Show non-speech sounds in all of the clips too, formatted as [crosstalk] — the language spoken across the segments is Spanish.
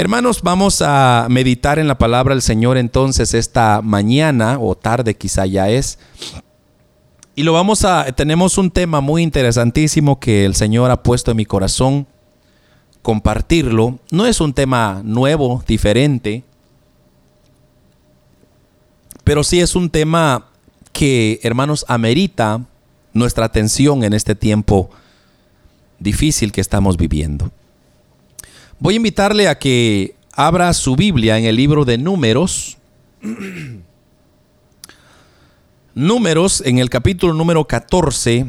Hermanos, vamos a meditar en la palabra del Señor entonces esta mañana o tarde quizá ya es. Y lo vamos a tenemos un tema muy interesantísimo que el Señor ha puesto en mi corazón compartirlo. No es un tema nuevo, diferente, pero sí es un tema que, hermanos, amerita nuestra atención en este tiempo difícil que estamos viviendo. Voy a invitarle a que abra su Biblia en el libro de Números. [clears throat] Números en el capítulo número 14.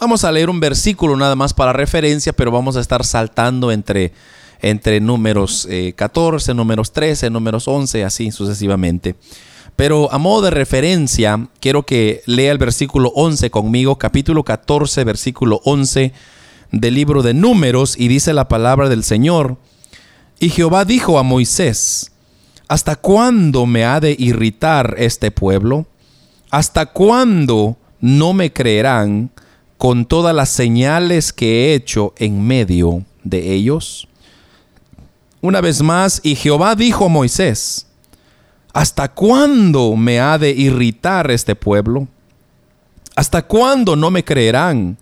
Vamos a leer un versículo nada más para referencia, pero vamos a estar saltando entre, entre números 14, eh, números 13, números 11, así sucesivamente. Pero a modo de referencia, quiero que lea el versículo 11 conmigo, capítulo 14, versículo 11 del libro de Números, y dice la palabra del Señor. Y Jehová dijo a Moisés, ¿hasta cuándo me ha de irritar este pueblo? ¿Hasta cuándo no me creerán con todas las señales que he hecho en medio de ellos? Una vez más, y Jehová dijo a Moisés, ¿hasta cuándo me ha de irritar este pueblo? ¿Hasta cuándo no me creerán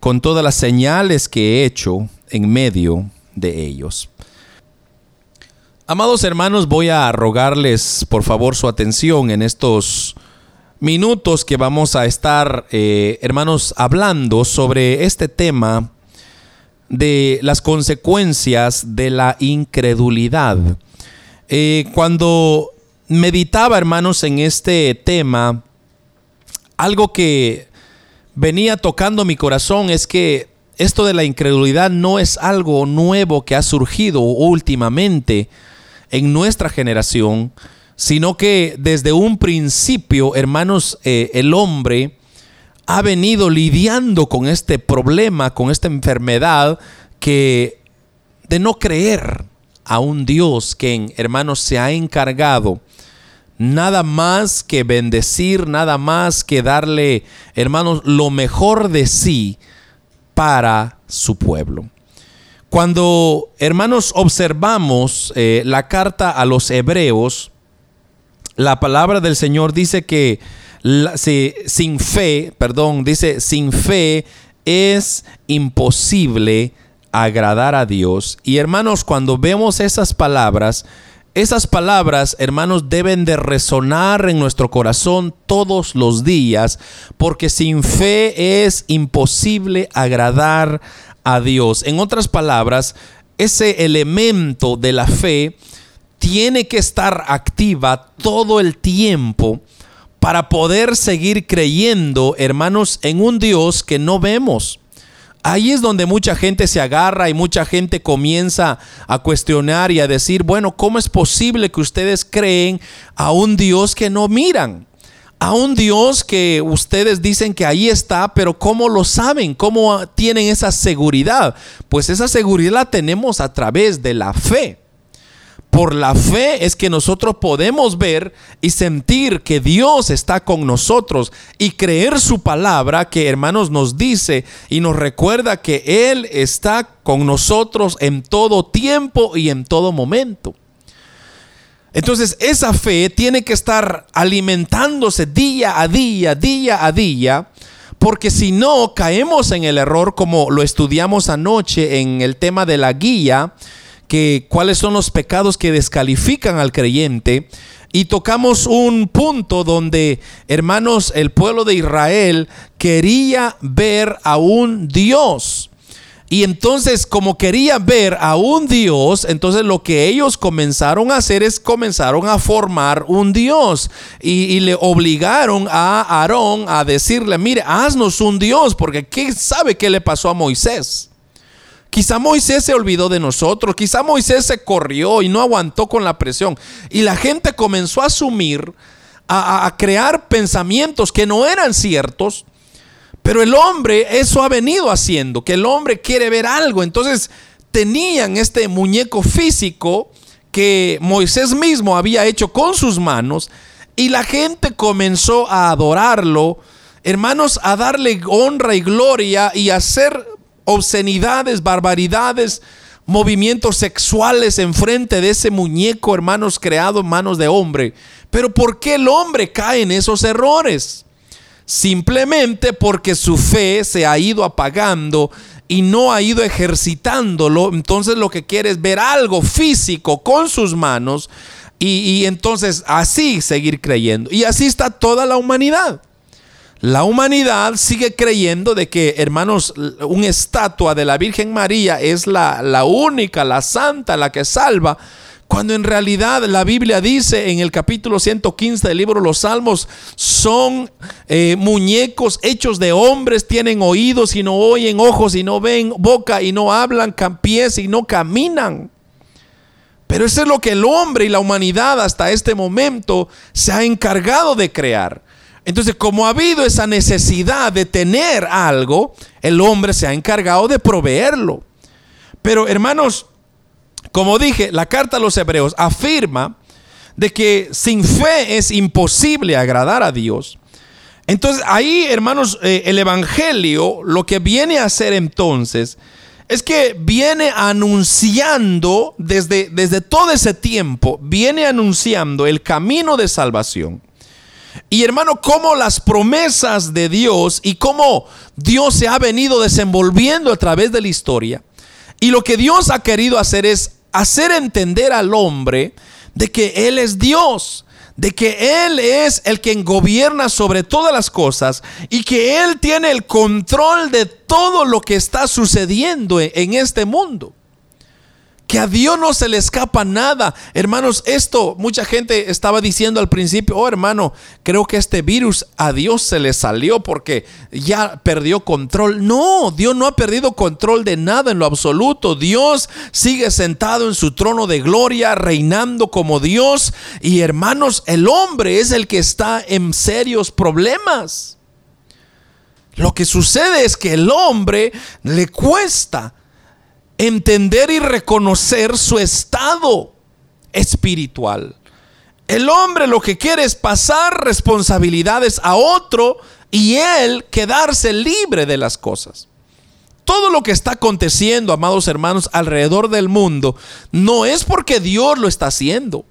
con todas las señales que he hecho en medio de ellos? Amados hermanos, voy a rogarles por favor su atención en estos minutos que vamos a estar, eh, hermanos, hablando sobre este tema de las consecuencias de la incredulidad. Eh, cuando meditaba, hermanos, en este tema, algo que venía tocando mi corazón es que esto de la incredulidad no es algo nuevo que ha surgido últimamente, en nuestra generación, sino que desde un principio, hermanos, eh, el hombre ha venido lidiando con este problema, con esta enfermedad que de no creer a un Dios que, hermanos, se ha encargado nada más que bendecir, nada más que darle, hermanos, lo mejor de sí para su pueblo. Cuando, hermanos, observamos eh, la carta a los hebreos, la palabra del Señor dice que sin fe, perdón, dice, sin fe es imposible agradar a Dios. Y hermanos, cuando vemos esas palabras, esas palabras, hermanos, deben de resonar en nuestro corazón todos los días, porque sin fe es imposible agradar Dios. En otras palabras, ese elemento de la fe tiene que estar activa todo el tiempo para poder seguir creyendo, hermanos, en un Dios que no vemos. Ahí es donde mucha gente se agarra y mucha gente comienza a cuestionar y a decir, bueno, ¿cómo es posible que ustedes creen a un Dios que no miran? A un Dios que ustedes dicen que ahí está, pero ¿cómo lo saben? ¿Cómo tienen esa seguridad? Pues esa seguridad la tenemos a través de la fe. Por la fe es que nosotros podemos ver y sentir que Dios está con nosotros y creer su palabra que hermanos nos dice y nos recuerda que Él está con nosotros en todo tiempo y en todo momento. Entonces esa fe tiene que estar alimentándose día a día, día a día, porque si no caemos en el error como lo estudiamos anoche en el tema de la guía, que cuáles son los pecados que descalifican al creyente. Y tocamos un punto donde, hermanos, el pueblo de Israel quería ver a un Dios y entonces, como quería ver a un Dios, entonces lo que ellos comenzaron a hacer es comenzaron a formar un Dios. Y, le obligaron a Aarón a decirle, mire, haznos un Dios, porque ¿qué sabe qué le pasó a Moisés? Quizá Moisés se olvidó de nosotros, quizá Moisés se corrió y no aguantó con la presión. Y la gente comenzó a asumir, a crear pensamientos que no eran ciertos pero el hombre eso ha venido haciendo, que el hombre quiere ver algo. Entonces tenían este muñeco físico que Moisés mismo había hecho con sus manos y la gente comenzó a adorarlo, hermanos, a darle honra y gloria y a hacer obscenidades, barbaridades movimientos sexuales enfrente de ese muñeco, hermanos, creado en manos de hombre. Pero ¿por qué el hombre cae en esos errores? Simplemente porque su fe se ha ido apagando y no ha ido ejercitándolo. Entonces lo que quiere es ver algo físico con sus manos y, entonces así seguir creyendo. Y así está toda la humanidad. La humanidad sigue creyendo de que, hermanos, una estatua de la Virgen María es la, la única, la santa, la que salva. Cuando en realidad la Biblia dice en el capítulo 115 del libro los Salmos, son eh, muñecos hechos de hombres, tienen oídos y no oyen, ojos y no ven, boca y no hablan, pies y no caminan. Pero eso es lo que el hombre y la humanidad hasta este momento se ha encargado de crear. Entonces, como ha habido esa necesidad de tener algo, el hombre se ha encargado de proveerlo. Pero hermanos, como dije, la carta a los hebreos afirma de que sin fe es imposible agradar a Dios. Entonces ahí, hermanos, eh, el Evangelio lo que viene a hacer entonces es que viene anunciando desde, desde todo ese tiempo, viene anunciando el camino de salvación. Y hermano, cómo las promesas de Dios y cómo Dios se ha venido desenvolviendo a través de la historia. Y lo que Dios ha querido hacer es hacer entender al hombre de que Él es Dios, de que Él es el quien gobierna sobre todas las cosas y que Él tiene el control de todo lo que está sucediendo en este mundo que a Dios no se le escapa nada. Hermanos, esto mucha gente estaba diciendo al principio, oh hermano, creo que este virus a Dios se le salió porque ya perdió control. No, Dios no ha perdido control de nada en lo absoluto. Dios sigue sentado en su trono de gloria, reinando como Dios. Y hermanos, el hombre es el que está en serios problemas. Lo que sucede es que el hombre le cuesta entender y reconocer su estado espiritual. El hombre lo que quiere es pasar responsabilidades a otro y él quedarse libre de las cosas. Todo lo que está aconteciendo, amados hermanos, alrededor del mundo, no es porque Dios lo está haciendo.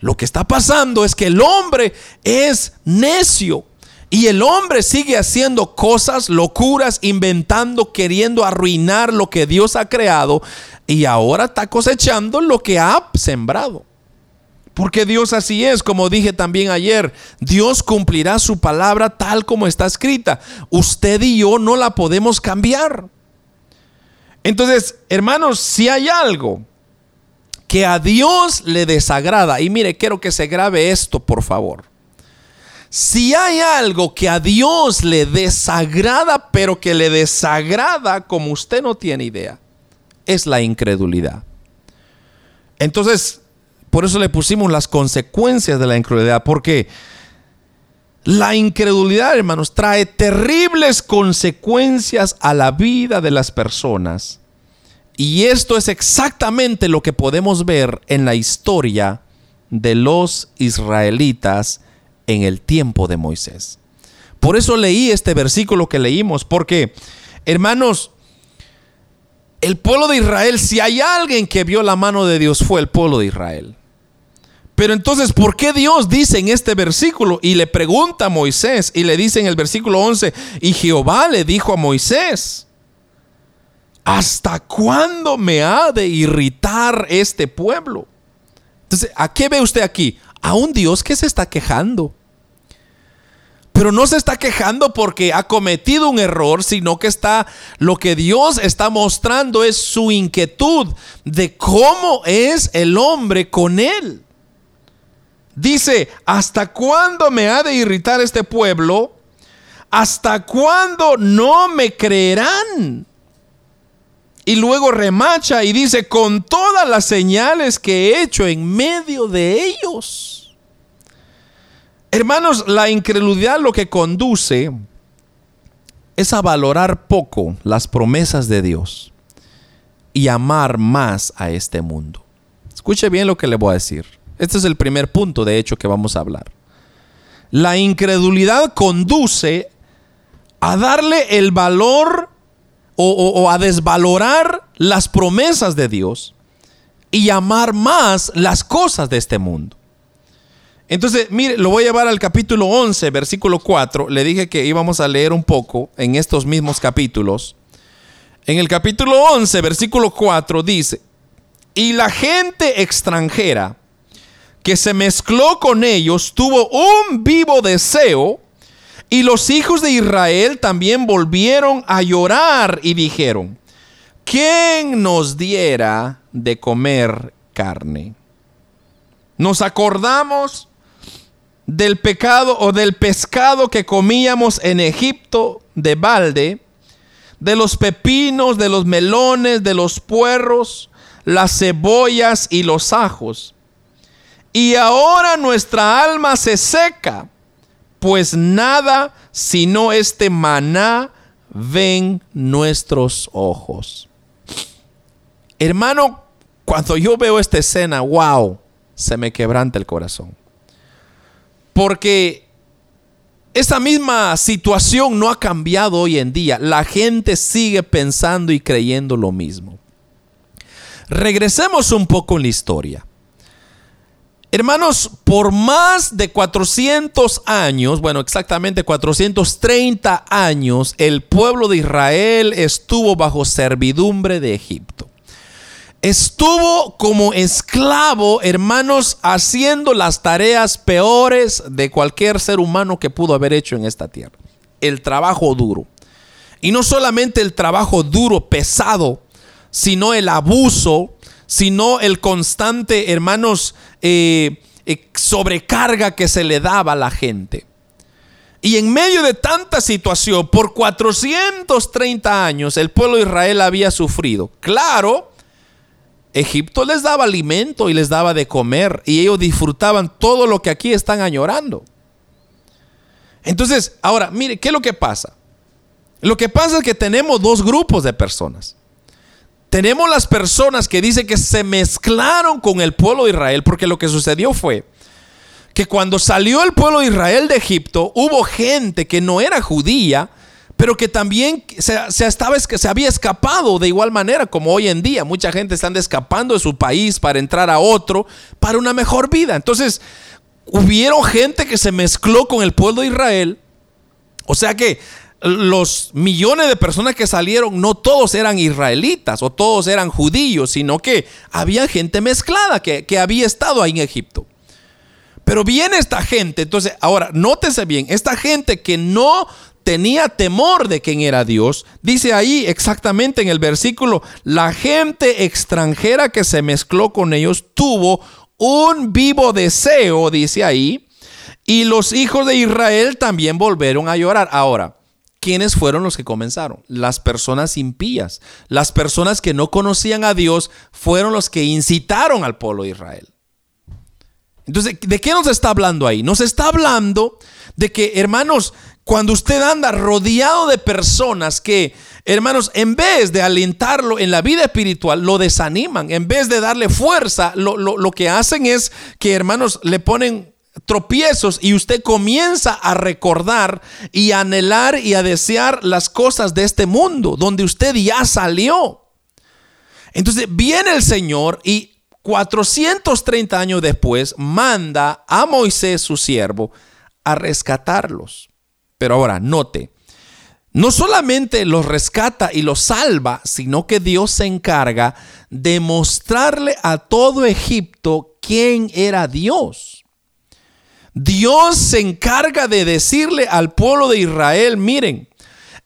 Lo que está pasando es que el hombre es necio. Y el hombre sigue haciendo cosas, locuras, inventando, queriendo arruinar lo que Dios ha creado. Y ahora está cosechando lo que ha sembrado. Porque Dios así es, como dije también ayer, Dios cumplirá su palabra tal como está escrita. Usted y yo no la podemos cambiar. Entonces, hermanos, si hay algo que a Dios le desagrada, y mire, quiero que se grabe esto, por favor. Si hay algo que a Dios le desagrada, pero que le desagrada como usted no tiene idea, es la incredulidad. Entonces, por eso le pusimos las consecuencias de la incredulidad, porque la incredulidad, hermanos, trae terribles consecuencias a la vida de las personas. Y esto es exactamente lo que podemos ver en la historia de los israelitas en el tiempo de Moisés. Por eso leí este versículo que leímos, porque, hermanos, el pueblo de Israel, si hay alguien que vio la mano de Dios, fue el pueblo de Israel. Pero entonces, ¿por qué Dios dice en este versículo y le pregunta a Moisés y le dice en el versículo 11, y Jehová le dijo a Moisés, ¿hasta cuándo me ha de irritar este pueblo? Entonces, ¿a qué ve usted aquí? A un Dios que se está quejando. Pero no se está quejando porque ha cometido un error, sino que está lo que Dios está mostrando es su inquietud de cómo es el hombre con él. Dice, ¿hasta cuándo me ha de irritar este pueblo? ¿Hasta cuándo no me creerán? Y luego remacha y dice, con todas las señales que he hecho en medio de ellos. Hermanos, la incredulidad lo que conduce es a valorar poco las promesas de Dios y amar más a este mundo. Escuche bien lo que le voy a decir. Este es el primer punto, de hecho, que vamos a hablar. La incredulidad conduce a darle el valor o, a desvalorar las promesas de Dios y amar más las cosas de este mundo. Entonces, mire, lo voy a llevar al capítulo 11, versículo 4. Le dije que íbamos a leer un poco en estos mismos capítulos. En el capítulo 11, versículo 4 dice, y la gente extranjera que se mezcló con ellos tuvo un vivo deseo y los hijos de Israel también volvieron a llorar y dijeron, ¿quién nos diera de comer carne? Nos acordamos del pecado o del pescado que comíamos en Egipto de balde, de los pepinos, de los melones, de los puerros, las cebollas y los ajos. Y ahora nuestra alma se seca pues nada sino este maná ven nuestros ojos. Hermano, cuando yo veo esta escena, wow, se me quebranta el corazón. Porque esa misma situación no ha cambiado hoy en día. La gente sigue pensando y creyendo lo mismo. Regresemos un poco en la historia. Hermanos, por más de 400 años, bueno, exactamente 430 años, el pueblo de Israel estuvo bajo servidumbre de Egipto. Estuvo como esclavo, hermanos, haciendo las tareas peores de cualquier ser humano que pudo haber hecho en esta tierra. El trabajo duro. Y no solamente el trabajo duro, pesado, sino el abuso, sino el constante, hermanos, eh, eh, sobrecarga que se le daba a la gente. Y en medio de tanta situación, por 430 años, el pueblo de Israel había sufrido. Claro, Egipto les daba alimento y les daba de comer y ellos disfrutaban todo lo que aquí están añorando. Entonces, ahora, mire, ¿qué es lo que pasa? Lo que pasa es que tenemos dos grupos de personas. Tenemos las personas que dicen que se mezclaron con el pueblo de Israel porque lo que sucedió fue que cuando salió el pueblo de Israel de Egipto, hubo gente que no era judía, pero que también se, estaba, se había escapado de igual manera como hoy en día. Mucha gente está escapando de su país para entrar a otro, para una mejor vida. Entonces, hubieron gente que se mezcló con el pueblo de Israel. O sea que los millones de personas que salieron, no todos eran israelitas o todos eran judíos, sino que había gente mezclada que, había estado ahí en Egipto. Pero viene esta gente, entonces, ahora, nótese bien, esta gente que no tenía temor de quién era Dios, dice ahí exactamente en el versículo, la gente extranjera que se mezcló con ellos tuvo un vivo deseo, dice ahí, y los hijos de Israel también volvieron a llorar. Ahora, ¿quiénes fueron los que comenzaron? Las personas impías. Las personas que no conocían a Dios fueron los que incitaron al pueblo de Israel. Entonces, ¿de qué nos está hablando ahí? Nos está hablando de que, hermanos, cuando usted anda rodeado de personas que, hermanos, en vez de alentarlo en la vida espiritual, lo desaniman, en vez de darle fuerza, lo, lo que hacen es que, hermanos, le ponen tropiezos y usted comienza a recordar y a anhelar y a desear las cosas de este mundo, donde usted ya salió. Entonces viene el Señor y 430 años después manda a Moisés, su siervo, a rescatarlos. Pero ahora, note, no solamente los rescata y los salva, sino que Dios se encarga de mostrarle a todo Egipto quién era Dios. Dios se encarga de decirle al pueblo de Israel, miren,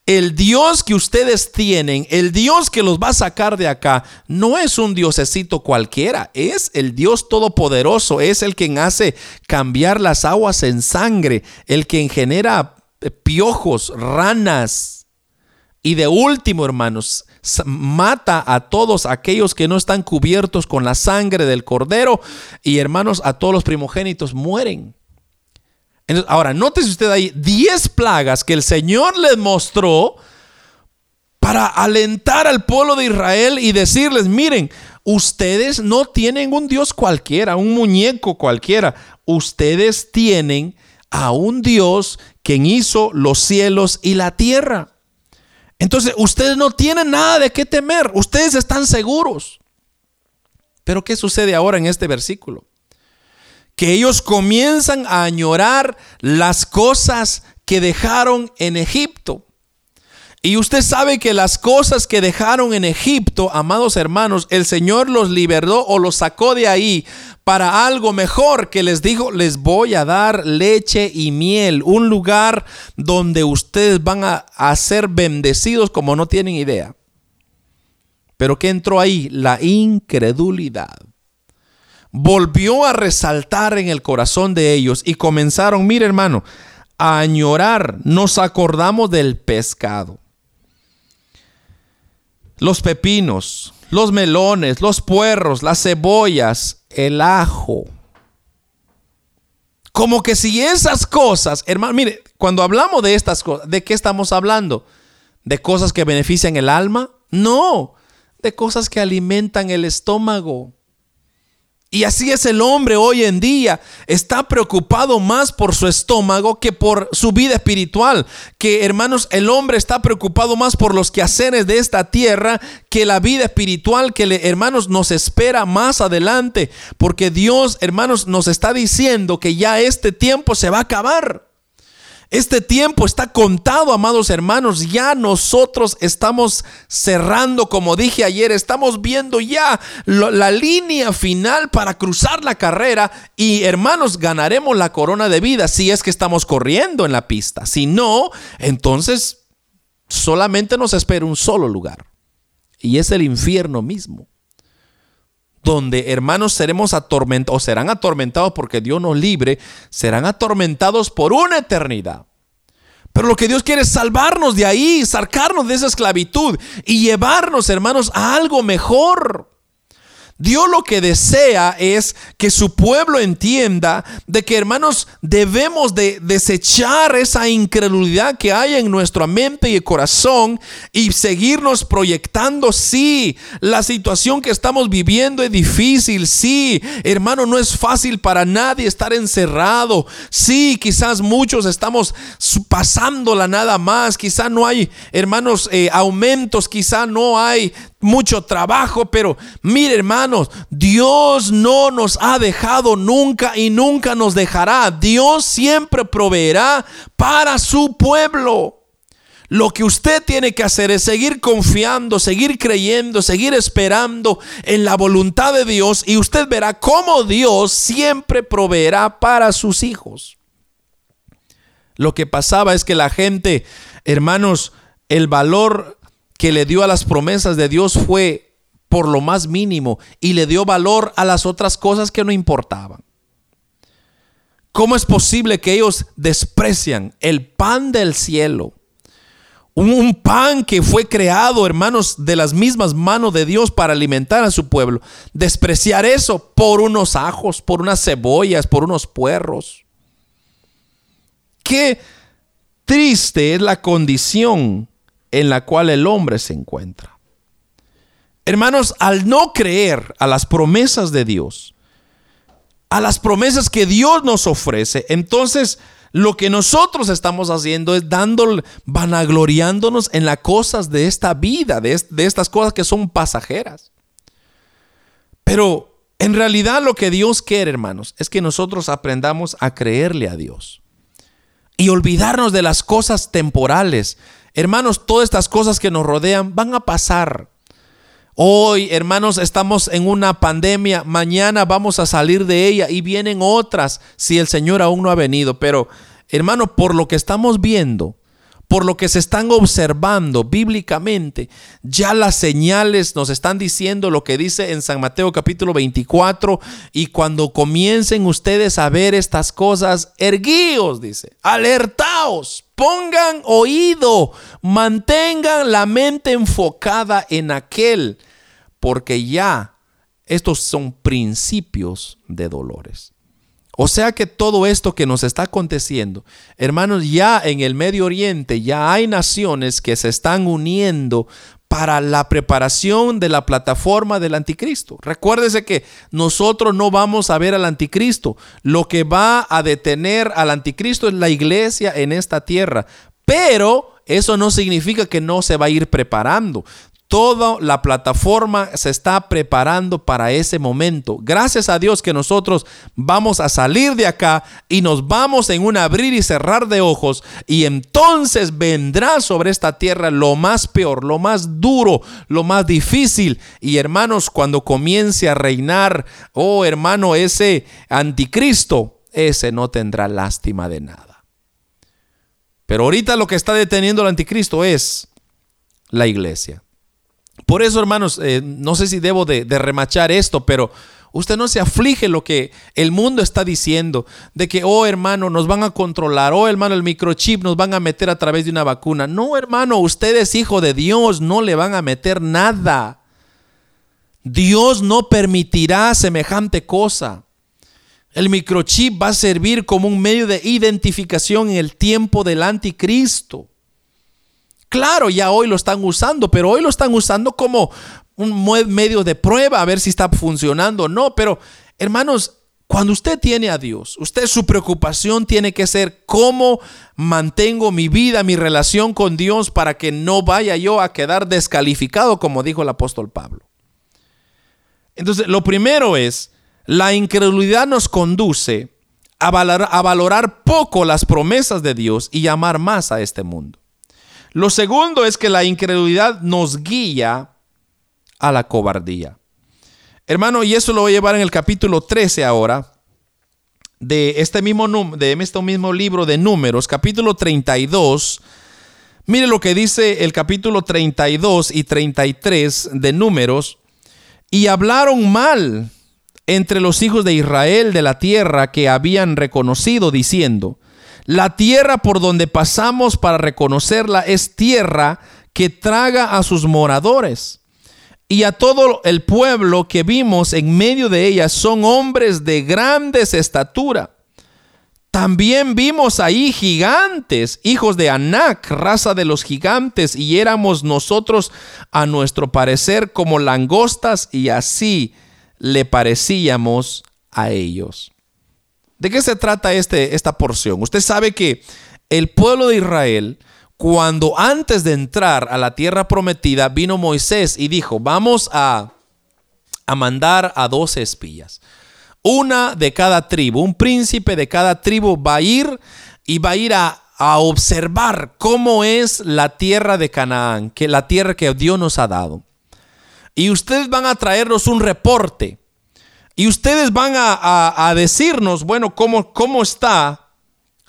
el Dios que ustedes tienen, el Dios que los va a sacar de acá, no es un diosecito cualquiera, es el Dios todopoderoso, es el quien hace cambiar las aguas en sangre, el quien genera piojos, ranas. Y de último, hermanos, mata a todos aquellos que no están cubiertos con la sangre del cordero. Y hermanos, a todos los primogénitos mueren ahora, nótese usted ahí 10 plagas que el Señor les mostró para alentar al pueblo de Israel y decirles, miren, ustedes no tienen un Dios cualquiera, un muñeco cualquiera, ustedes tienen a un Dios quien hizo los cielos y la tierra. Entonces, ustedes no tienen nada de qué temer, ustedes están seguros. Pero ¿qué sucede ahora en este versículo? Que ellos comienzan a añorar las cosas que dejaron en Egipto. Y usted sabe que las cosas que dejaron en Egipto, amados hermanos, el Señor los liberó o los sacó de ahí para algo mejor que les dijo, les voy a dar leche y miel, un lugar donde ustedes van a, a ser bendecidos como no tienen idea. Pero ¿qué entró ahí? La incredulidad. Volvió a resaltar en el corazón de ellos y comenzaron, mire hermano, a añorar. Nos acordamos del pescado los pepinos, los melones, los puerros, las cebollas, el ajo. Como que si esas cosas, hermano, mire, cuando hablamos de estas cosas, ¿de qué estamos hablando? ¿De cosas que benefician el alma? No, de cosas que alimentan el estómago. Y así es el hombre hoy en día. Está preocupado más por su estómago que por su vida espiritual. Que hermanos, el hombre está preocupado más por los quehaceres de esta tierra que la vida espiritual que hermanos nos espera más adelante. Porque Dios, hermanos, nos está diciendo que ya este tiempo se va a acabar. Este tiempo está contado, amados hermanos. Ya nosotros estamos cerrando, como dije ayer, estamos viendo ya la línea final para cruzar la carrera y hermanos, ganaremos la corona de vida si es que estamos corriendo en la pista. Si no, entonces solamente nos espera un solo lugar y es el infierno mismo donde hermanos seremos atormentados o serán atormentados porque Dios nos libre, serán atormentados por una eternidad. Pero lo que Dios quiere es salvarnos de ahí, sacarnos de esa esclavitud y llevarnos, hermanos, a algo mejor. Dios lo que desea es que su pueblo entienda de que hermanos debemos de desechar esa incredulidad que hay en nuestra mente y corazón y seguirnos proyectando. Sí, la situación que estamos viviendo es difícil. Sí, hermano, no es fácil para nadie estar encerrado. Sí, quizás muchos estamos pasándola nada más. Quizás no hay, hermanos, eh, aumentos. Quizás no hay mucho trabajo, pero mire hermanos, Dios no nos ha dejado nunca y nunca nos dejará. Dios siempre proveerá para su pueblo. Lo que usted tiene que hacer es seguir confiando, seguir creyendo, seguir esperando en la voluntad de Dios y usted verá cómo Dios siempre proveerá para sus hijos. Lo que pasaba es que la gente, hermanos, el valor que le dio a las promesas de Dios fue por lo más mínimo y le dio valor a las otras cosas que no importaban. ¿Cómo es posible que ellos desprecian el pan del cielo? Un, pan que fue creado, hermanos, de las mismas manos de Dios para alimentar a su pueblo. Despreciar eso por unos ajos, por unas cebollas, por unos puerros. Qué triste es la condición en la cual el hombre se encuentra. Hermanos, al no creer a las promesas de Dios, a las promesas que Dios nos ofrece, entonces lo que nosotros estamos haciendo es dando, vanagloriándonos en las cosas de esta vida, de, de estas cosas que son pasajeras. Pero en realidad lo que Dios quiere, hermanos, es que nosotros aprendamos a creerle a Dios y olvidarnos de las cosas temporales, Hermanos, todas estas cosas que nos rodean van a pasar. Hoy, hermanos, estamos en una pandemia, mañana vamos a salir de ella y vienen otras si el Señor aún no ha venido. Pero, hermano, por lo que estamos viendo, por lo que se están observando bíblicamente, ya las señales nos están diciendo lo que dice en San Mateo capítulo 24, y cuando comiencen ustedes a ver estas cosas, erguíos, dice, alertaos, pongan oído, mantengan la mente enfocada en aquel, porque ya estos son principios de dolores. O sea que todo esto que nos está aconteciendo, hermanos, ya en el Medio Oriente ya hay naciones que se están uniendo para la preparación de la plataforma del anticristo. Recuérdese que nosotros no vamos a ver al anticristo. Lo que va a detener al anticristo es la iglesia en esta tierra. Pero eso no significa que no se va a ir preparando. Toda la plataforma se está preparando para ese momento. Gracias a Dios que nosotros vamos a salir de acá y nos vamos en un abrir y cerrar de ojos y entonces vendrá sobre esta tierra lo más peor, lo más duro, lo más difícil. Y hermanos, cuando comience a reinar, oh hermano, ese anticristo, ese no tendrá lástima de nada. Pero ahorita lo que está deteniendo al anticristo es la iglesia. Por eso, hermanos, eh, no sé si debo de, remachar esto, pero usted no se aflige lo que el mundo está diciendo, de que, oh hermano, nos van a controlar, oh hermano, el microchip nos van a meter a través de una vacuna. No, hermano, usted es hijo de Dios, no le van a meter nada. Dios no permitirá semejante cosa. El microchip va a servir como un medio de identificación en el tiempo del anticristo. Claro, ya hoy lo están usando, pero hoy lo están usando como un medio de prueba a ver si está funcionando o no. Pero, hermanos, cuando usted tiene a Dios, usted su preocupación tiene que ser cómo mantengo mi vida, mi relación con Dios para que no vaya yo a quedar descalificado, como dijo el apóstol Pablo. Entonces, lo primero es, la incredulidad nos conduce a valorar, a valorar poco las promesas de Dios y amar más a este mundo. Lo segundo es que la incredulidad nos guía a la cobardía. Hermano, y eso lo voy a llevar en el capítulo 13 ahora de este mismo, de este mismo libro de números, capítulo 32. Mire lo que dice el capítulo 32 y 33 de números. Y hablaron mal entre los hijos de Israel de la tierra que habían reconocido, diciendo, la tierra por donde pasamos para reconocerla es tierra que traga a sus moradores. Y a todo el pueblo que vimos en medio de ella son hombres de grandes estatura. También vimos ahí gigantes, hijos de Anac, raza de los gigantes, y éramos nosotros a nuestro parecer como langostas y así le parecíamos a ellos. ¿De qué se trata este, esta porción? Usted sabe que el pueblo de Israel, cuando antes de entrar a la tierra prometida, vino Moisés y dijo, vamos a, a mandar a dos espías. Una de cada tribu, un príncipe de cada tribu va a ir y va a ir a, a observar cómo es la tierra de Canaán, que la tierra que Dios nos ha dado. Y ustedes van a traernos un reporte y ustedes van a, decirnos, bueno, cómo, cómo está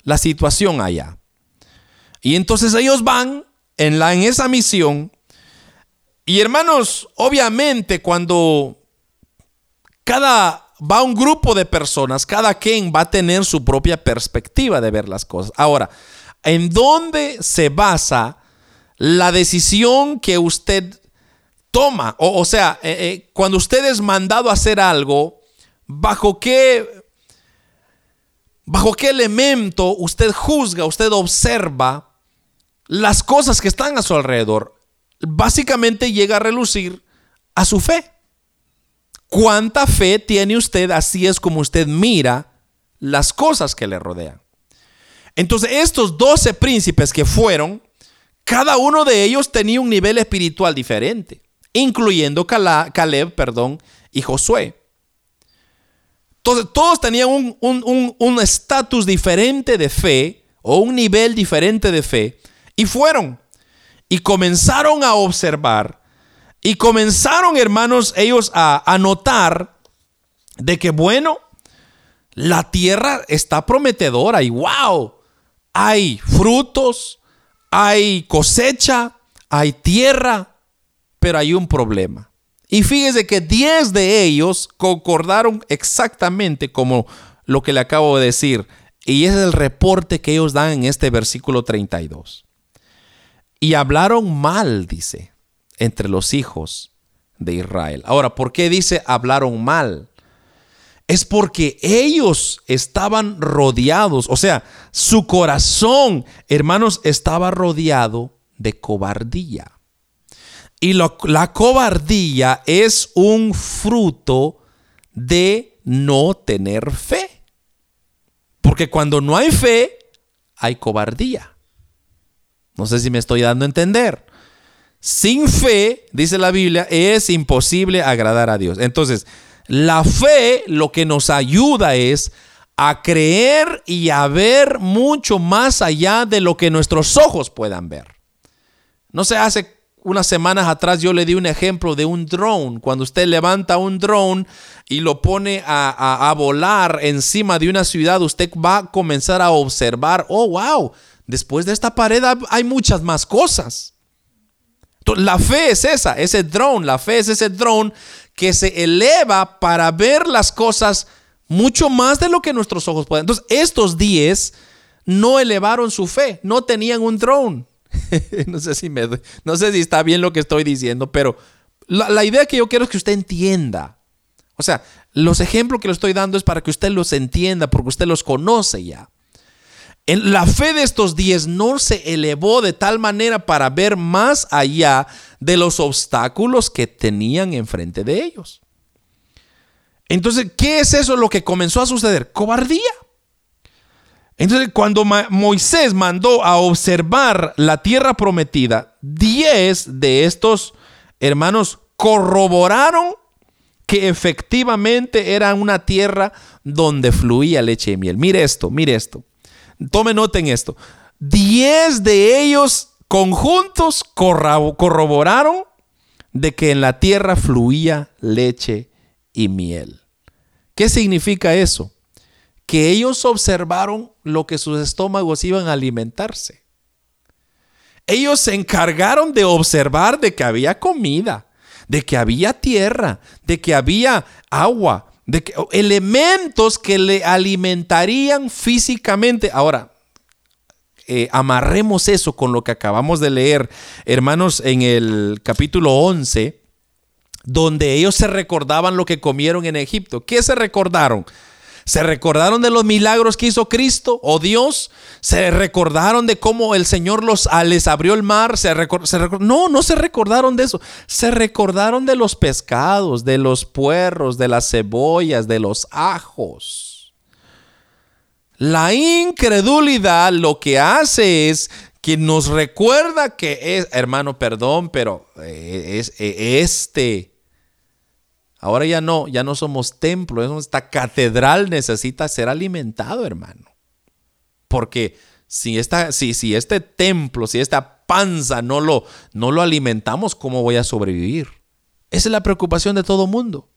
la situación allá. Y entonces ellos van en, la, en esa misión. Y hermanos, obviamente cuando cada va un grupo de personas, cada quien va a tener su propia perspectiva de ver las cosas. Ahora, ¿en dónde se basa la decisión que usted toma? O, sea, eh, eh, cuando usted es mandado a hacer algo, bajo qué bajo qué elemento usted juzga, usted observa las cosas que están a su alrededor. Básicamente llega a relucir a su fe. ¿Cuánta fe tiene usted? Así es como usted mira las cosas que le rodean. Entonces, estos doce príncipes que fueron, cada uno de ellos tenía un nivel espiritual diferente, incluyendo Caleb, perdón, y Josué. Entonces, todos tenían un estatus diferente de fe o un nivel diferente de fe y fueron y comenzaron a observar y comenzaron, hermanos, ellos a, a notar de que, bueno, la tierra está prometedora y wow, hay frutos, hay cosecha, hay tierra, pero hay un problema. Y fíjese que 10 de ellos concordaron exactamente como lo que le acabo de decir. Y es el reporte que ellos dan en este versículo 32. Y hablaron mal, dice, entre los hijos de Israel. Ahora, ¿por qué dice hablaron mal? Es porque ellos estaban rodeados, o sea, su corazón, hermanos, estaba rodeado de cobardía. Y la cobardía es un fruto de no tener fe. Porque cuando no hay fe, hay cobardía. No sé si me estoy dando a entender. Sin fe, dice la Biblia, es imposible agradar a Dios. Entonces, la fe lo que nos ayuda es a creer y a ver mucho más allá de lo que nuestros ojos puedan ver. No sé, hace unas semanas atrás yo le di un ejemplo de un drone. Cuando usted levanta un drone y lo pone a, volar encima de una ciudad, usted va a comenzar a observar, oh, wow, después de esta pared hay muchas más cosas. La fe es esa, ese drone, la fe es ese drone que se eleva para ver las cosas mucho más de lo que nuestros ojos pueden. Entonces, estos 10 no elevaron su fe, no tenían un drone. [laughs] no, sé si me, no sé si está bien lo que estoy diciendo, pero la, idea que yo quiero es que usted entienda. O sea, los ejemplos que le estoy dando es para que usted los entienda, porque usted los conoce ya. En la fe de estos diez no se elevó de tal manera para ver más allá de los obstáculos que tenían enfrente de ellos. Entonces, ¿qué es eso lo que comenzó a suceder? Cobardía. Entonces, cuando Moisés mandó a observar la tierra prometida, diez de estos hermanos corroboraron que efectivamente era una tierra donde fluía leche y miel. Mire esto, mire esto. Tome nota en esto. Diez de ellos conjuntos corroboraron de que en la tierra fluía leche y miel. ¿Qué significa eso? Que ellos observaron lo que sus estómagos iban a alimentarse. Ellos se encargaron de observar de que había comida, de que había tierra, de que había agua, de que, elementos que le alimentarían físicamente. Ahora, eh, amarremos eso con lo que acabamos de leer, hermanos, en el capítulo 11, donde ellos se recordaban lo que comieron en Egipto. ¿Qué se recordaron? ¿Se recordaron de los milagros que hizo Cristo o Dios? ¿Se recordaron de cómo el Señor los, ah, les abrió el mar? ¿Se no, no se recordaron de eso. Se recordaron de los pescados, de los puerros, de las cebollas, de los ajos. La incredulidad lo que hace es que nos recuerda que es, hermano, perdón, pero eh, es, eh, este Ahora ya no, ya no somos templo, esta catedral necesita ser alimentado, hermano. Porque si, esta, si, si este templo, si esta panza no lo, no lo alimentamos, ¿cómo voy a sobrevivir? Esa es la preocupación de todo mundo.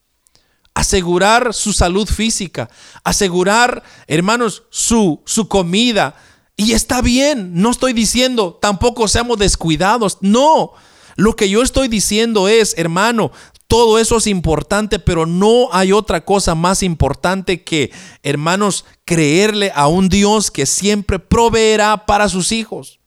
Asegurar su salud física, asegurar, hermanos, su, su comida. Y está bien, no estoy diciendo tampoco seamos descuidados, no. Lo que yo estoy diciendo es, hermano, todo eso es importante, pero no hay otra cosa más importante que, hermanos, creerle a un Dios que siempre proveerá para sus hijos.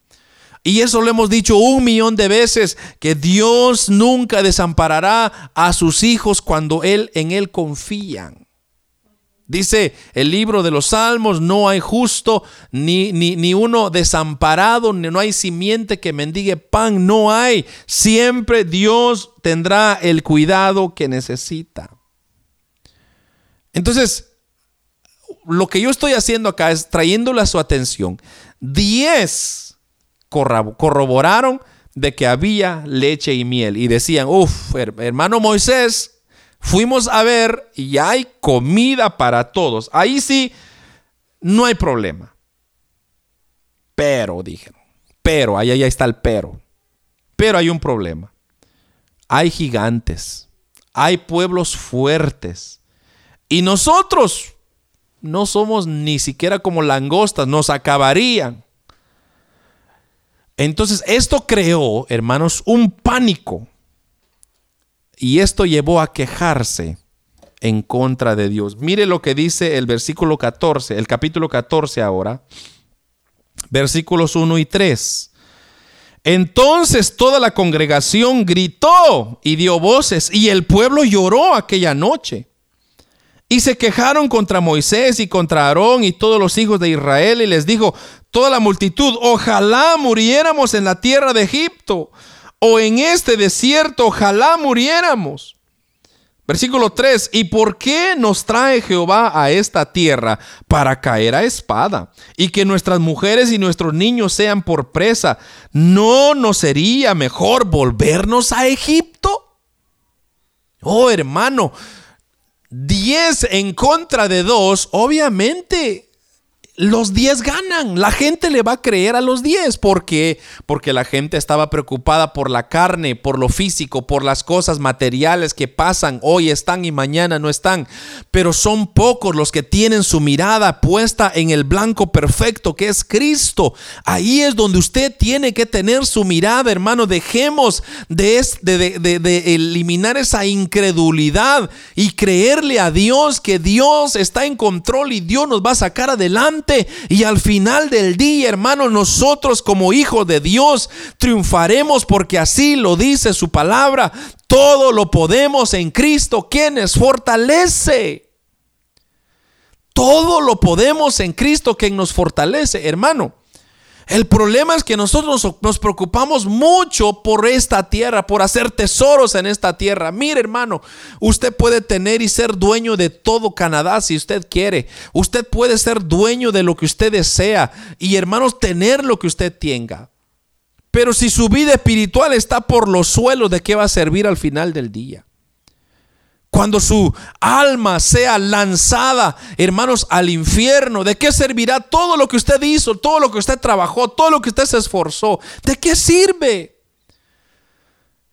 Y eso lo hemos dicho un millón de veces, que Dios nunca desamparará a sus hijos cuando Él en Él confían. Dice el libro de los Salmos, no hay justo ni, ni, ni, uno desamparado, no hay simiente que mendigue pan, no hay. Siempre Dios tendrá el cuidado que necesita. Entonces, lo que yo estoy haciendo acá es trayéndole a su atención. Diez corroboraron de que había leche y miel y decían, uff, hermano Moisés, Fuimos a ver y hay comida para todos. Ahí sí, no hay problema. Pero, dijeron, pero, ahí, ahí está el pero. Pero hay un problema. Hay gigantes, hay pueblos fuertes. Y nosotros no somos ni siquiera como langostas, nos acabarían. Entonces, esto creó, hermanos, un pánico y esto llevó a quejarse en contra de Dios. Mire lo que dice el versículo 14, el capítulo 14 ahora, versículos 1 y 3. Entonces toda la congregación gritó y dio voces y el pueblo lloró aquella noche. Y se quejaron contra Moisés y contra Aarón y todos los hijos de Israel y les dijo toda la multitud, ojalá muriéramos en la tierra de Egipto o en este desierto, ojalá muriéramos. Versículo 3, ¿y por qué nos trae Jehová a esta tierra para caer a espada? Y que nuestras mujeres y nuestros niños sean por presa. ¿No nos sería mejor volvernos a Egipto? Oh hermano, 10 en contra de 2, obviamente los 10 ganan. La gente le va a creer a los 10. ¿Por qué? Porque la gente estaba preocupada por la carne, por lo físico, por las cosas materiales que pasan, hoy están y mañana no están. Pero son pocos los que tienen su mirada puesta en el blanco perfecto que es Cristo. Ahí es donde usted tiene que tener su mirada, hermano. Dejemos de, de, de eliminar esa incredulidad y creerle a Dios que Dios está en control y Dios nos va a sacar adelante y al final del día, hermanos, nosotros como hijos de Dios triunfaremos porque así lo dice su palabra. Todo lo podemos en Cristo, quien nos fortalece. Todo lo podemos en Cristo, quien nos fortalece, hermano. El problema es que nosotros nos preocupamos mucho por esta tierra, por hacer tesoros en esta tierra. Mire, hermano, usted puede tener y ser dueño de todo Canadá si usted quiere. Usted puede ser dueño de lo que usted desea y, hermanos, tener lo que usted tenga. Pero si su vida espiritual está por los suelos, ¿de qué va a servir al final del día? Cuando su alma sea lanzada, hermanos, al infierno, ¿de qué servirá todo lo que usted hizo, todo lo que usted trabajó, todo lo que usted se esforzó? ¿De qué sirve?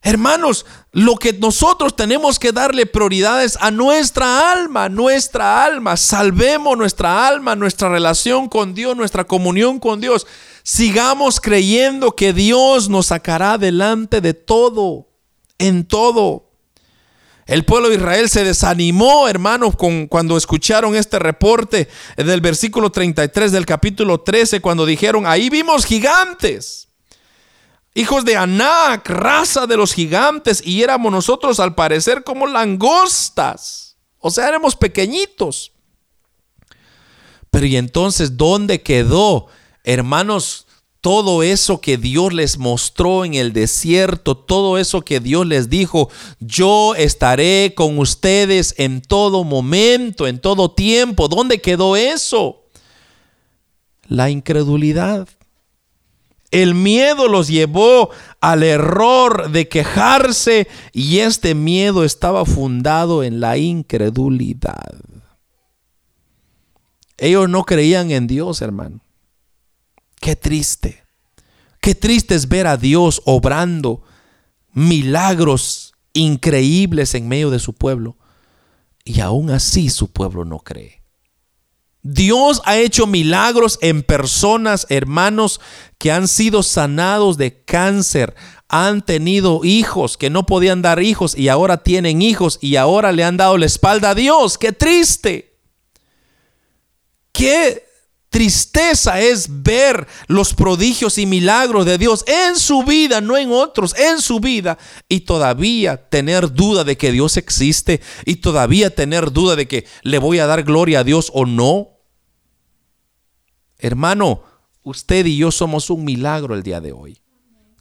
Hermanos, lo que nosotros tenemos que darle prioridades a nuestra alma, nuestra alma. Salvemos nuestra alma, nuestra relación con Dios, nuestra comunión con Dios. Sigamos creyendo que Dios nos sacará delante de todo, en todo. El pueblo de Israel se desanimó, hermanos, cuando escucharon este reporte del versículo 33 del capítulo 13, cuando dijeron, ahí vimos gigantes, hijos de Anac, raza de los gigantes, y éramos nosotros al parecer como langostas, o sea, éramos pequeñitos. Pero y entonces, ¿dónde quedó, hermanos, todo eso que Dios les mostró en el desierto, todo eso que Dios les dijo, yo estaré con ustedes en todo momento, en todo tiempo. ¿Dónde quedó eso? La incredulidad. El miedo los llevó al error de quejarse y este miedo estaba fundado en la incredulidad. Ellos no creían en Dios, hermano. Qué triste. Qué triste es ver a Dios obrando milagros increíbles en medio de su pueblo. Y aún así su pueblo no cree. Dios ha hecho milagros en personas, hermanos, que han sido sanados de cáncer, han tenido hijos que no podían dar hijos y ahora tienen hijos y ahora le han dado la espalda a Dios. Qué triste. Qué tristeza es ver los prodigios y milagros de Dios en su vida, no en otros, en su vida, y todavía tener duda de que Dios existe y todavía tener duda de que le voy a dar gloria a Dios o no. Hermano, usted y yo somos un milagro el día de hoy.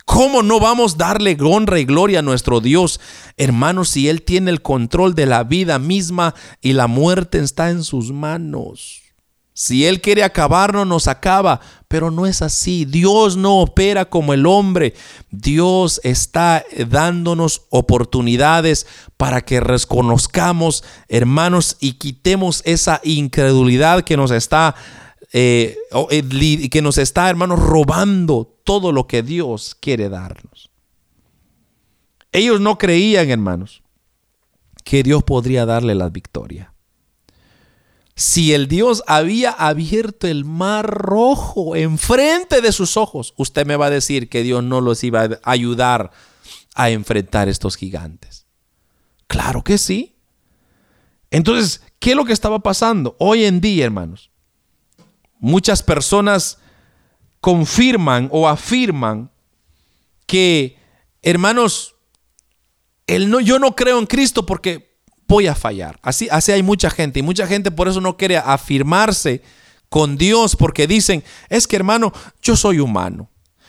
¿Cómo no vamos a darle honra y gloria a nuestro Dios, hermano, si Él tiene el control de la vida misma y la muerte está en sus manos? Si Él quiere acabarnos, nos acaba, pero no es así. Dios no opera como el hombre. Dios está dándonos oportunidades para que reconozcamos, hermanos, y quitemos esa incredulidad que nos está, eh, eh, que nos está, hermanos, robando todo lo que Dios quiere darnos. Ellos no creían, hermanos, que Dios podría darle la victoria si el Dios había abierto el mar rojo enfrente de sus ojos, usted me va a decir que Dios no los iba a ayudar a enfrentar estos gigantes. Claro que sí. Entonces, ¿qué es lo que estaba pasando? Hoy en día, hermanos, muchas personas confirman o afirman que, hermanos, no, yo no creo en Cristo porque voy a fallar. Así, así hay mucha gente y mucha gente por eso no quiere afirmarse con Dios porque dicen, es que hermano, yo soy humano.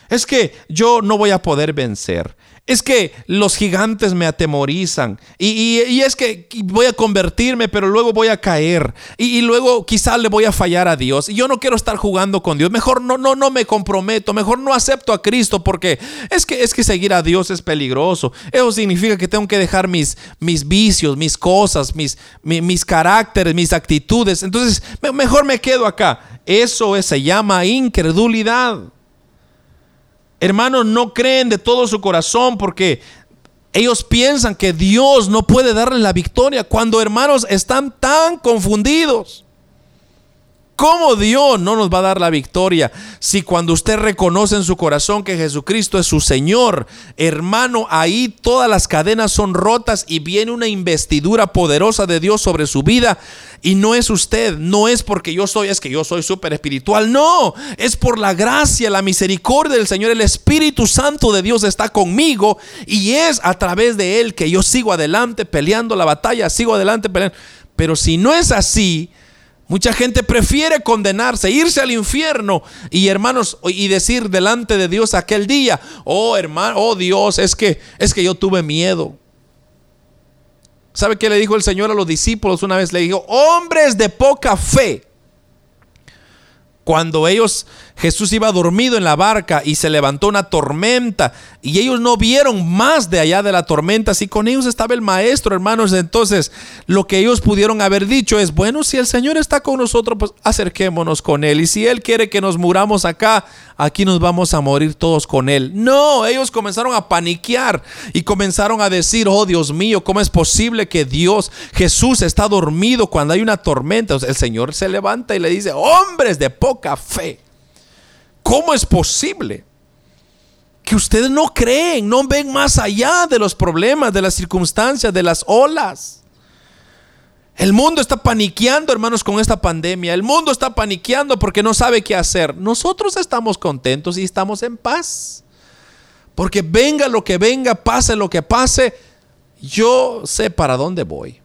Es que yo no voy a poder vencer. Es que los gigantes me atemorizan y, es que voy a convertirme, pero luego voy a caer y, luego quizás le voy a fallar a Dios. Y yo no quiero estar jugando con Dios. Mejor no, no, no me comprometo, mejor no acepto a Cristo porque es que, es que seguir a Dios es peligroso. Eso significa que tengo que dejar mis, mis vicios, mis cosas, mis, mis, caracteres, mis actitudes. Entonces, mejor me quedo acá. Eso se llama incredulidad. Hermanos, no creen de todo su corazón porque ellos piensan que Dios no puede darles la victoria cuando hermanos están tan confundidos. ¿Cómo Dios no nos va a dar la victoria si cuando usted reconoce en su corazón que Jesucristo es su Señor, hermano, ahí todas las cadenas son rotas y viene una investidura poderosa de Dios sobre su vida? Y no es usted, no es porque yo soy, es que yo soy súper espiritual, no, es por la gracia, la misericordia del Señor, el Espíritu Santo de Dios está conmigo y es a través de Él que yo sigo adelante peleando la batalla, sigo adelante peleando. Pero si no es así, Mucha gente prefiere condenarse, irse al infierno y hermanos y decir delante de Dios aquel día, "Oh, hermano, oh Dios, es que es que yo tuve miedo." ¿Sabe qué le dijo el Señor a los discípulos una vez? Le dijo, "Hombres de poca fe." Cuando ellos Jesús iba dormido en la barca y se levantó una tormenta y ellos no vieron más de allá de la tormenta. Si con ellos estaba el maestro, hermanos, entonces lo que ellos pudieron haber dicho es, bueno, si el Señor está con nosotros, pues acerquémonos con Él. Y si Él quiere que nos muramos acá, aquí nos vamos a morir todos con Él. No, ellos comenzaron a paniquear y comenzaron a decir, oh Dios mío, ¿cómo es posible que Dios, Jesús está dormido cuando hay una tormenta? el Señor se levanta y le dice, hombres de poca fe. ¿Cómo es posible que ustedes no creen, no ven más allá de los problemas, de las circunstancias, de las olas? El mundo está paniqueando, hermanos, con esta pandemia. El mundo está paniqueando porque no sabe qué hacer. Nosotros estamos contentos y estamos en paz. Porque venga lo que venga, pase lo que pase, yo sé para dónde voy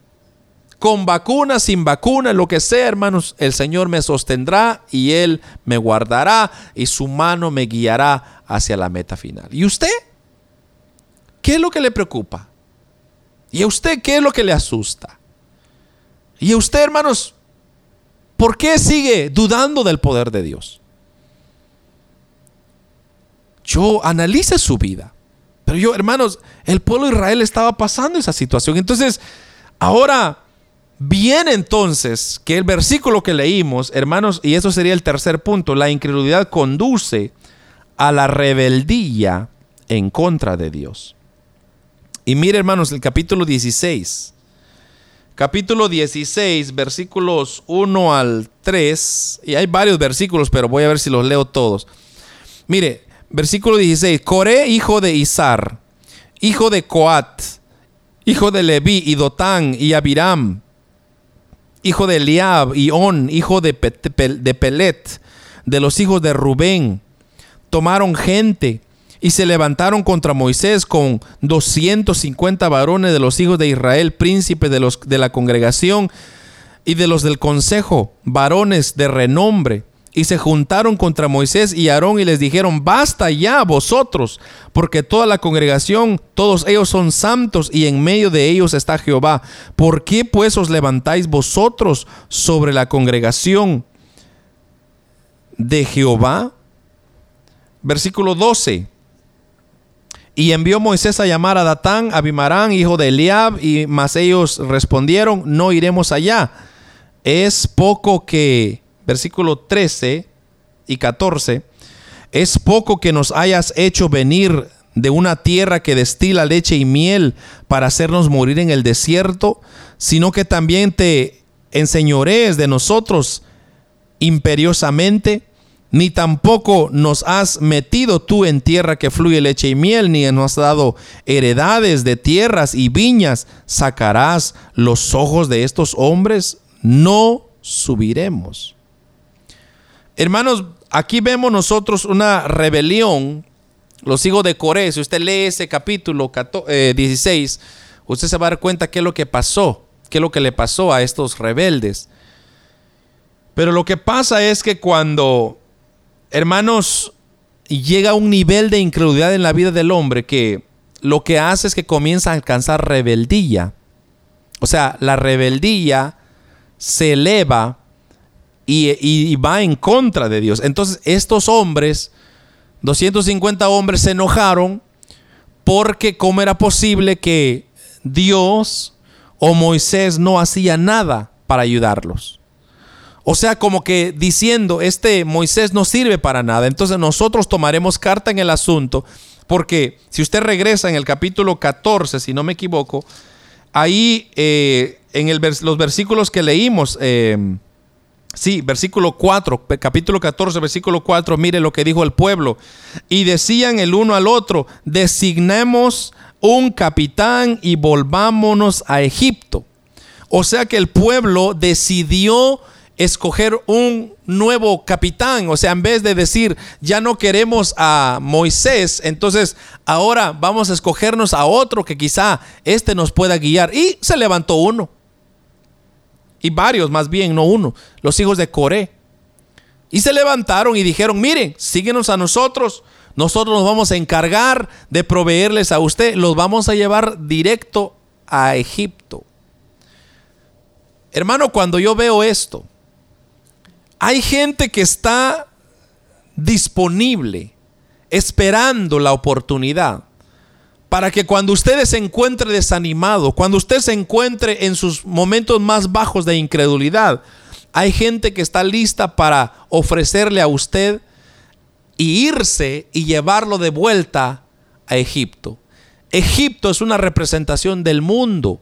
con vacuna, sin vacuna, lo que sea, hermanos, el Señor me sostendrá y Él me guardará y su mano me guiará hacia la meta final. ¿Y usted? ¿Qué es lo que le preocupa? ¿Y a usted qué es lo que le asusta? ¿Y a usted, hermanos, por qué sigue dudando del poder de Dios? Yo analice su vida. Pero yo, hermanos, el pueblo de Israel estaba pasando esa situación. Entonces, ahora Bien entonces que el versículo que leímos, hermanos, y eso sería el tercer punto, la incredulidad conduce a la rebeldía en contra de Dios. Y mire hermanos, el capítulo 16. Capítulo 16, versículos 1 al 3. Y hay varios versículos, pero voy a ver si los leo todos. Mire, versículo 16. Coré, hijo de Izar, hijo de Coat, hijo de Leví, y Dotán, y Abiram, hijo de Eliab, y On, hijo de, de Pelet, de los hijos de Rubén, tomaron gente y se levantaron contra Moisés con 250 varones de los hijos de Israel, príncipes de, los, de la congregación y de los del consejo, varones de renombre y se juntaron contra Moisés y Aarón y les dijeron, basta ya vosotros, porque toda la congregación, todos ellos son santos y en medio de ellos está Jehová. ¿Por qué pues os levantáis vosotros sobre la congregación de Jehová? Versículo 12. Y envió Moisés a llamar a Datán, Abimarán, hijo de Eliab, y mas ellos respondieron, no iremos allá. Es poco que versículo 13 y 14, es poco que nos hayas hecho venir de una tierra que destila leche y miel para hacernos morir en el desierto, sino que también te enseñorees de nosotros imperiosamente, ni tampoco nos has metido tú en tierra que fluye leche y miel, ni nos has dado heredades de tierras y viñas, sacarás los ojos de estos hombres, no subiremos. Hermanos, aquí vemos nosotros una rebelión. Los hijos de Coré, si usted lee ese capítulo 16, eh, usted se va a dar cuenta qué es lo que pasó, qué es lo que le pasó a estos rebeldes. Pero lo que pasa es que cuando, hermanos, llega un nivel de incredulidad en la vida del hombre que lo que hace es que comienza a alcanzar rebeldía. O sea, la rebeldía se eleva y, va en contra de Dios. Entonces, estos hombres, 250 hombres, se enojaron porque cómo era posible que Dios o Moisés no hacía nada para ayudarlos. O sea, como que diciendo, este Moisés no sirve para nada. Entonces nosotros tomaremos carta en el asunto, porque si usted regresa en el capítulo 14, si no me equivoco, ahí eh, en el los versículos que leímos, eh, sí, versículo 4, capítulo 14, versículo 4, mire lo que dijo el pueblo. Y decían el uno al otro, designemos un capitán y volvámonos a Egipto. O sea que el pueblo decidió escoger un nuevo capitán. O sea, en vez de decir, ya no queremos a Moisés, entonces ahora vamos a escogernos a otro que quizá este nos pueda guiar. Y se levantó uno. Y varios, más bien, no uno. Los hijos de Coré. Y se levantaron y dijeron, miren, síguenos a nosotros. Nosotros nos vamos a encargar de proveerles a usted. Los vamos a llevar directo a Egipto. Hermano, cuando yo veo esto, hay gente que está disponible, esperando la oportunidad para que cuando usted se encuentre desanimado, cuando usted se encuentre en sus momentos más bajos de incredulidad, hay gente que está lista para ofrecerle a usted y irse y llevarlo de vuelta a Egipto. Egipto es una representación del mundo,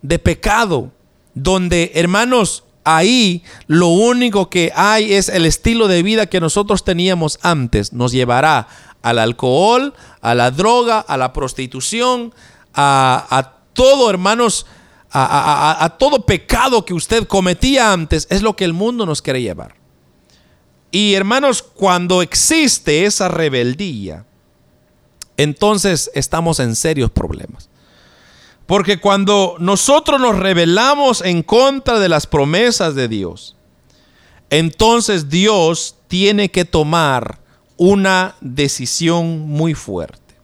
de pecado, donde, hermanos, ahí lo único que hay es el estilo de vida que nosotros teníamos antes. Nos llevará al alcohol, a la droga, a la prostitución, a, todo, hermanos, a, todo pecado que usted cometía antes, es lo que el mundo nos quiere llevar. Y hermanos, cuando existe esa rebeldía, entonces estamos en serios problemas. Porque cuando nosotros nos rebelamos en contra de las promesas de Dios, entonces Dios tiene que tomar una decisión muy fuerte.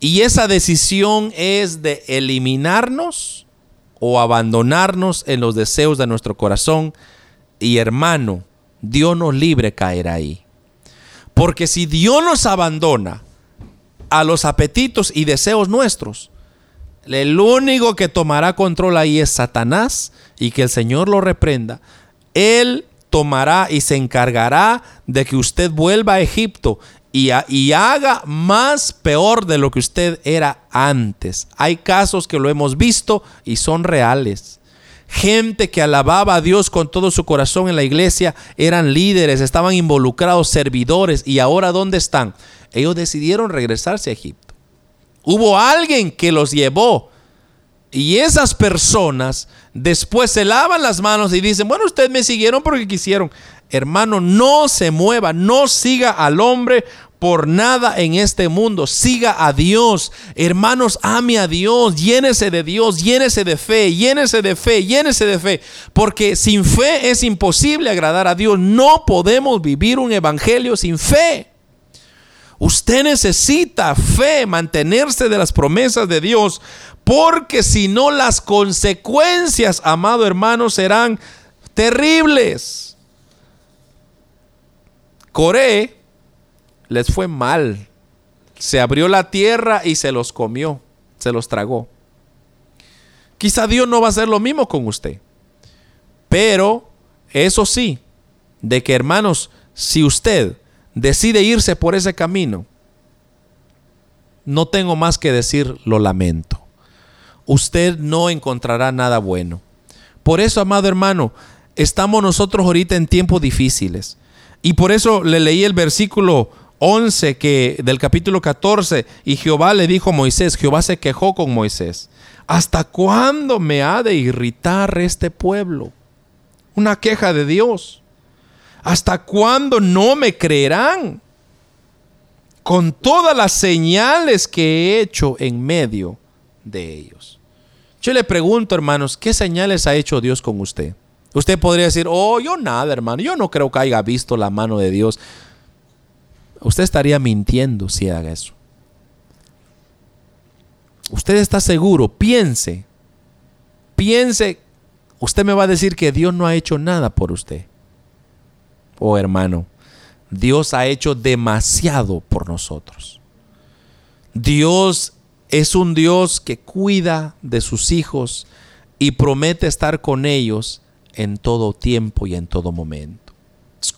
Y esa decisión es de eliminarnos o abandonarnos en los deseos de nuestro corazón. Y hermano, Dios nos libre caer ahí. Porque si Dios nos abandona a los apetitos y deseos nuestros, el único que tomará control ahí es Satanás y que el Señor lo reprenda. Él tomará y se encargará de que usted vuelva a Egipto y, y, haga más peor de lo que usted era antes. Hay casos que lo hemos visto y son reales. Gente que alababa a Dios con todo su corazón en la iglesia eran líderes, estaban involucrados, servidores y ahora ¿dónde están? Ellos decidieron regresarse a Egipto. Hubo alguien que los llevó. Y esas personas después se lavan las manos y dicen, bueno, ustedes me siguieron porque quisieron. Hermano, no se mueva, no siga al hombre por nada en este mundo. Siga a Dios. Hermanos, ame a Dios. Llénese de Dios. Llénese de fe. Llénese de fe. Llénese de fe. Porque sin fe es imposible agradar a Dios. No podemos vivir un evangelio sin fe. Usted necesita fe, mantenerse de las promesas de Dios, porque si no las consecuencias, amado hermano, serán terribles. Coré les fue mal. Se abrió la tierra y se los comió, se los tragó. Quizá Dios no va a hacer lo mismo con usted. Pero eso sí, de que hermanos, si usted decide irse por ese camino, no tengo más que decir, lo lamento. Usted no encontrará nada bueno. Por eso, amado hermano, estamos nosotros ahorita en tiempos difíciles. Y por eso le leí el versículo 11 que, del capítulo 14. Y Jehová le dijo a Moisés, Jehová se quejó con Moisés. ¿Hasta cuándo me ha de irritar este pueblo? Una queja de Dios. ¿Hasta cuándo no me creerán? Con todas las señales que he hecho en medio de ellos. Yo le pregunto, hermanos, ¿qué señales ha hecho Dios con usted? Usted podría decir, oh, yo nada, hermano, yo no creo que haya visto la mano de Dios. Usted estaría mintiendo si haga eso. usted está seguro, piense, piense, usted me va a decir que Dios no ha hecho nada por usted. Oh hermano, Dios ha hecho demasiado por nosotros. Dios es un Dios que cuida de sus hijos y promete estar con ellos en todo tiempo y en todo momento.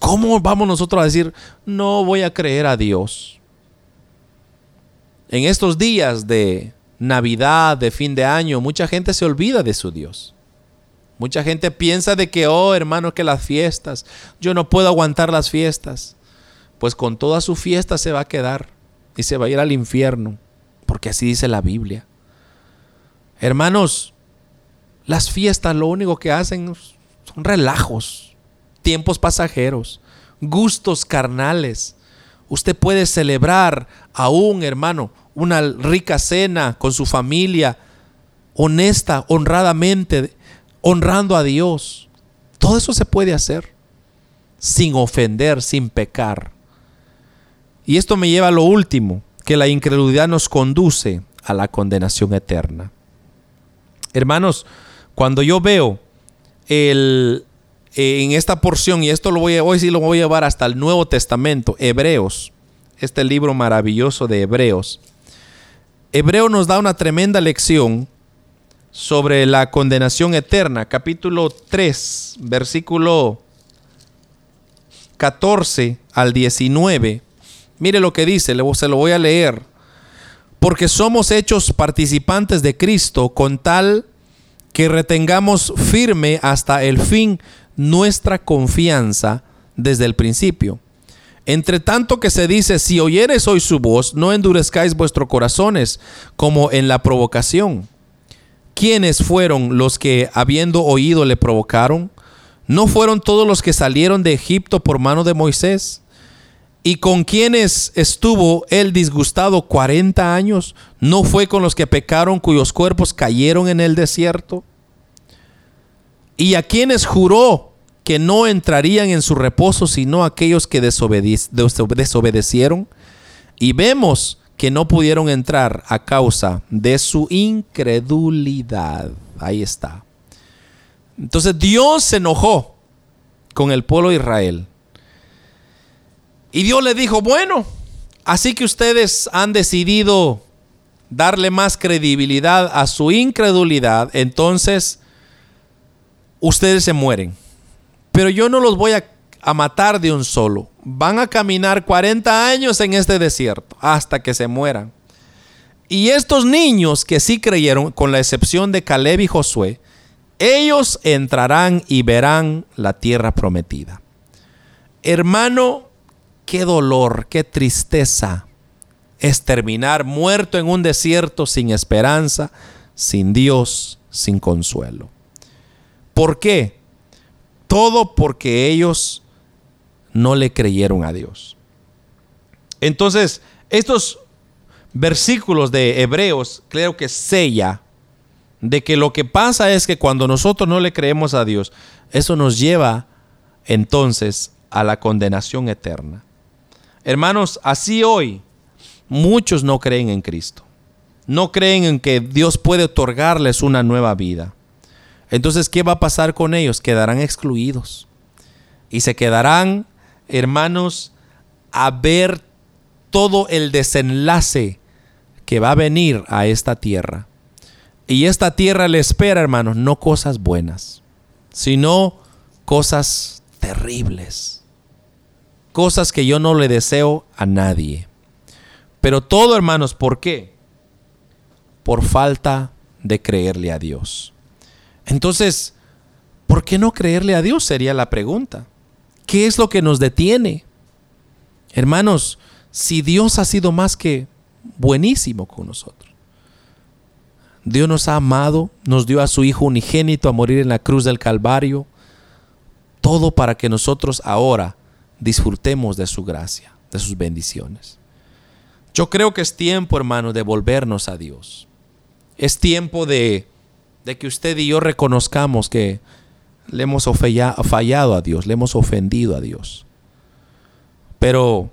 ¿Cómo vamos nosotros a decir, no voy a creer a Dios? En estos días de Navidad, de fin de año, mucha gente se olvida de su Dios. Mucha gente piensa de que, oh hermano, que las fiestas, yo no puedo aguantar las fiestas. Pues con toda su fiesta se va a quedar y se va a ir al infierno porque así dice la Biblia. Hermanos, las fiestas lo único que hacen son relajos, tiempos pasajeros, gustos carnales. Usted puede celebrar aún, hermano, una rica cena con su familia, honesta, honradamente, honrando a Dios. Todo eso se puede hacer sin ofender, sin pecar. Y esto me lleva a lo último que la incredulidad nos conduce a la condenación eterna. Hermanos, cuando yo veo el, en esta porción, y esto lo voy a, hoy sí lo voy a llevar hasta el Nuevo Testamento, Hebreos, este libro maravilloso de Hebreos. Hebreo nos da una tremenda lección sobre la condenación eterna, capítulo 3, versículo 14 al 19 Mire lo que dice, se lo voy a leer. Porque somos hechos participantes de Cristo con tal que retengamos firme hasta el fin nuestra confianza desde el principio. Entre tanto que se dice, si oyeres hoy su voz, no endurezcáis vuestros corazones como en la provocación. ¿Quiénes fueron los que, habiendo oído, le provocaron? ¿No fueron todos los que salieron de Egipto por mano de Moisés? ¿Y con quienes estuvo él disgustado 40 años? ¿No fue con los que pecaron cuyos cuerpos cayeron en el desierto? ¿Y a quienes juró que no entrarían en su reposo sino aquellos que desobedecieron? Y vemos que no pudieron entrar a causa de su incredulidad. Ahí está. Entonces Dios se enojó con el pueblo de Israel y Dios le dijo, bueno, así que ustedes han decidido darle más credibilidad a su incredulidad, entonces ustedes se mueren. Pero yo no los voy a, matar de un solo. Van a caminar 40 años en este desierto hasta que se mueran. Y estos niños que sí creyeron, con la excepción de Caleb y Josué, ellos entrarán y verán la tierra prometida. Hermano, qué dolor, qué tristeza es terminar muerto en un desierto sin esperanza, sin Dios, sin consuelo. ¿Por qué? Todo porque ellos no le creyeron a Dios. Entonces, estos versículos de Hebreos creo que sella de que lo que pasa es que cuando nosotros no le creemos a Dios, eso nos lleva entonces a la condenación eterna. Hermanos, así hoy muchos no creen en Cristo. No creen en que Dios puede otorgarles una nueva vida. Entonces, ¿qué va a pasar con ellos? Quedarán excluidos. Y se quedarán, hermanos, a ver todo el desenlace que va a venir a esta tierra. Y esta tierra le espera, hermanos, no cosas buenas, sino cosas terribles cosas que yo no le deseo a nadie. Pero todo, hermanos, ¿por qué? Por falta de creerle a Dios. Entonces, ¿por qué no creerle a Dios? Sería la pregunta. ¿Qué es lo que nos detiene? Hermanos, si Dios ha sido más que buenísimo con nosotros. Dios nos ha amado, nos dio a su Hijo unigénito a morir en la cruz del Calvario, todo para que nosotros ahora disfrutemos de su gracia, de sus bendiciones. Yo creo que es tiempo, hermano, de volvernos a Dios. Es tiempo de, de que usted y yo reconozcamos que le hemos fallado a Dios, le hemos ofendido a Dios. Pero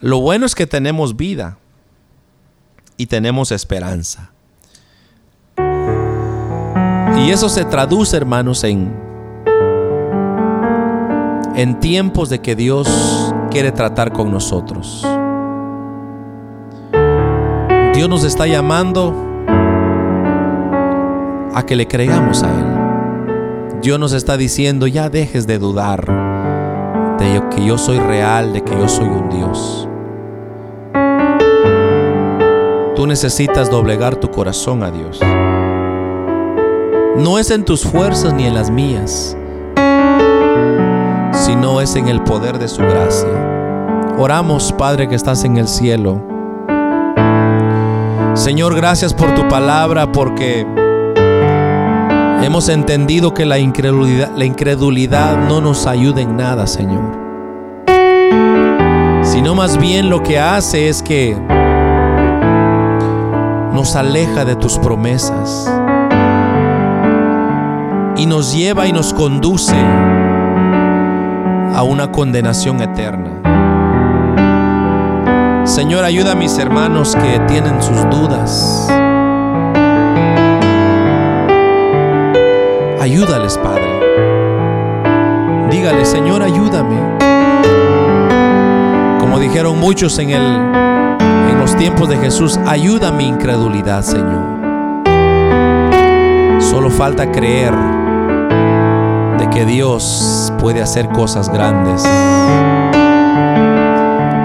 lo bueno es que tenemos vida. y tenemos esperanza. Y eso se traduce, hermanos, en, en tiempos de que Dios quiere tratar con nosotros. Dios nos está llamando a que le creamos a Él. Dios nos está diciendo, ya dejes de dudar de que yo soy real, de que yo soy un Dios. Tú necesitas doblegar tu corazón a Dios. No es en tus fuerzas ni en las mías, sino es en el poder de su gracia. Oramos, Padre que estás en el cielo. Señor, gracias por tu palabra, porque hemos entendido que la incredulidad, la incredulidad no nos ayuda en nada, Señor. Sino más bien lo que hace es que nos aleja de tus promesas y nos lleva y nos conduce a una condenación eterna. Señor, ayuda a mis hermanos que tienen sus dudas. Ayúdales, Padre. Dígale, Señor, ayúdame. Como dijeron muchos en el los tiempos de Jesús, ayuda mi incredulidad, Señor. Solo falta creer que Dios puede hacer cosas grandes.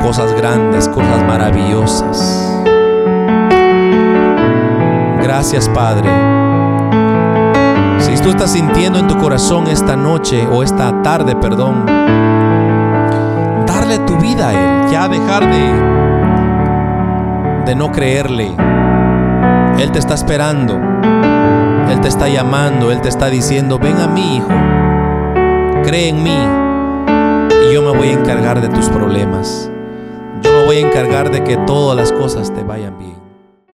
Cosas grandes, cosas maravillosas. Gracias, Padre. Si tú estás sintiendo en tu corazón esta noche o esta tarde, perdón, darle tu vida a Él, ya dejar de de no creerle. Él te está esperando. Él te está llamando. Él te está diciendo, ven a mí, hijo. Cree en mí. Y yo me voy a encargar de tus problemas. Yo me voy a encargar de que todas las cosas te vayan bien.